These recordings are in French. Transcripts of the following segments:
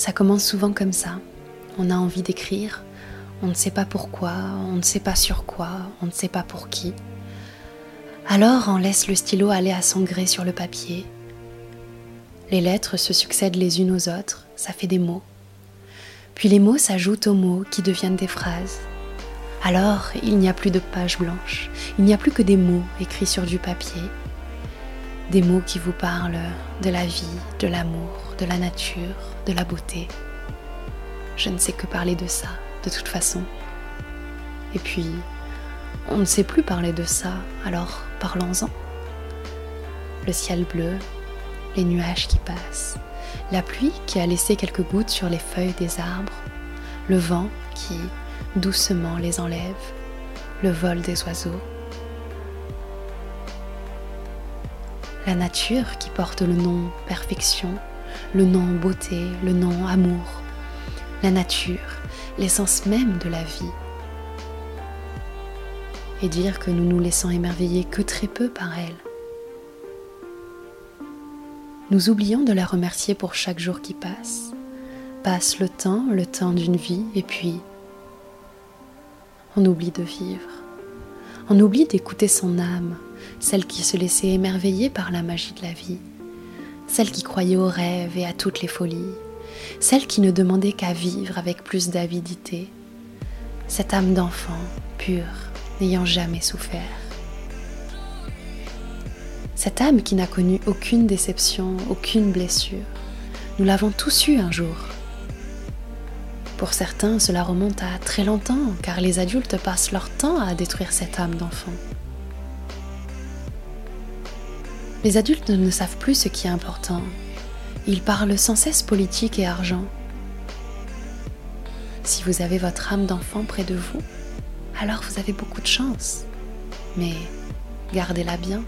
Ça commence souvent comme ça. On a envie d'écrire, on ne sait pas pourquoi, on ne sait pas sur quoi, on ne sait pas pour qui. Alors on laisse le stylo aller à son gré sur le papier. Les lettres se succèdent les unes aux autres, ça fait des mots. Puis les mots s'ajoutent aux mots qui deviennent des phrases. Alors il n'y a plus de pages blanches, il n'y a plus que des mots écrits sur du papier. Des mots qui vous parlent de la vie, de l'amour, de la nature, de la beauté. Je ne sais que parler de ça, de toute façon. Et puis, on ne sait plus parler de ça, alors parlons-en. Le ciel bleu, les nuages qui passent, la pluie qui a laissé quelques gouttes sur les feuilles des arbres, le vent qui doucement les enlève, le vol des oiseaux. La nature qui porte le nom perfection, le nom beauté, le nom amour. La nature, l'essence même de la vie. Et dire que nous nous laissons émerveiller que très peu par elle. Nous oublions de la remercier pour chaque jour qui passe. Passe le temps, le temps d'une vie, et puis on oublie de vivre. On oublie d'écouter son âme, celle qui se laissait émerveiller par la magie de la vie, celle qui croyait aux rêves et à toutes les folies, celle qui ne demandait qu'à vivre avec plus d'avidité, cette âme d'enfant, pure, n'ayant jamais souffert. Cette âme qui n'a connu aucune déception, aucune blessure. Nous l'avons tous eu un jour. Pour certains, cela remonte à très longtemps, car les adultes passent leur temps à détruire cette âme d'enfant. Les adultes ne savent plus ce qui est important. Ils parlent sans cesse politique et argent. Si vous avez votre âme d'enfant près de vous, alors vous avez beaucoup de chance. Mais gardez-la bien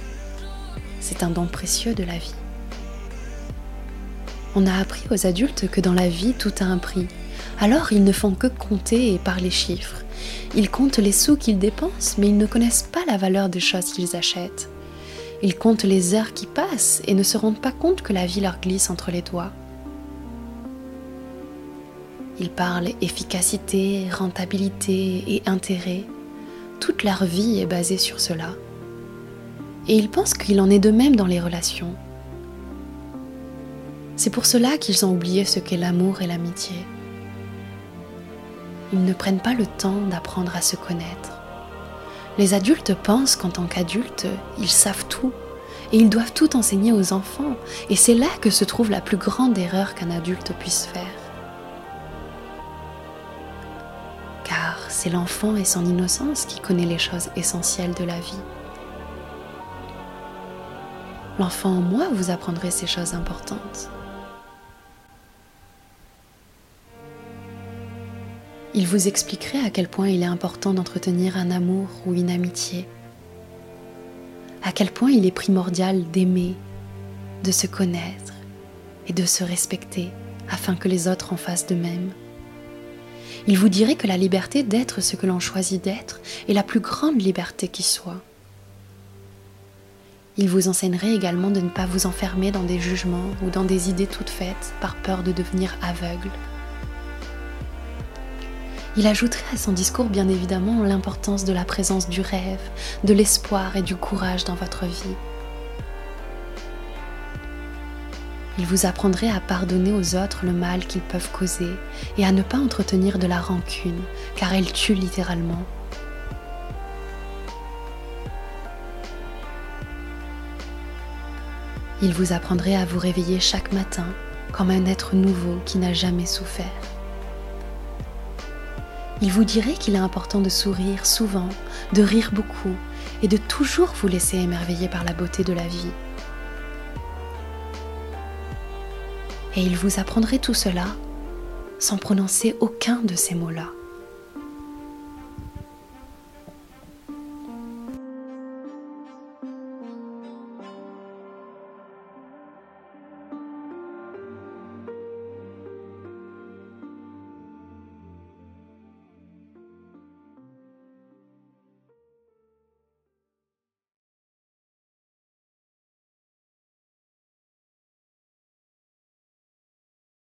c'est un don précieux de la vie. On a appris aux adultes que dans la vie, tout a un prix. Alors ils ne font que compter et parler chiffres. Ils comptent les sous qu'ils dépensent, mais ils ne connaissent pas la valeur des choses qu'ils achètent. Ils comptent les heures qui passent et ne se rendent pas compte que la vie leur glisse entre les doigts. Ils parlent efficacité, rentabilité et intérêt. Toute leur vie est basée sur cela et ils pensent qu'il en est de même dans les relations. C'est pour cela qu'ils ont oublié ce qu'est l'amour et l'amitié. Ils ne prennent pas le temps d'apprendre à se connaître. Les adultes pensent qu'en tant qu'adultes, ils savent tout et ils doivent tout enseigner aux enfants, et c'est là que se trouve la plus grande erreur qu'un adulte puisse faire. Car c'est l'enfant et son innocence qui connaît les choses essentielles de la vie. L'enfant en moi vous apprendrait ces choses importantes. Il vous expliquerait à quel point il est important d'entretenir un amour ou une amitié, à quel point il est primordial d'aimer, de se connaître et de se respecter afin que les autres en fassent de même. Il vous dirait que la liberté d'être ce que l'on choisit d'être est la plus grande liberté qui soit. Il vous enseignerait également de ne pas vous enfermer dans des jugements ou dans des idées toutes faites par peur de devenir aveugle. Il ajouterait à son discours bien évidemment l'importance de la présence du rêve, de l'espoir et du courage dans votre vie. Il vous apprendrait à pardonner aux autres le mal qu'ils peuvent causer et à ne pas entretenir de la rancune, car elle tue littéralement. Il vous apprendrait à vous réveiller chaque matin comme un être nouveau qui n'a jamais souffert. Il vous dirait qu'il est important de sourire souvent, de rire beaucoup et de toujours vous laisser émerveiller par la beauté de la vie. Et il vous apprendrait tout cela sans prononcer aucun de ces mots-là.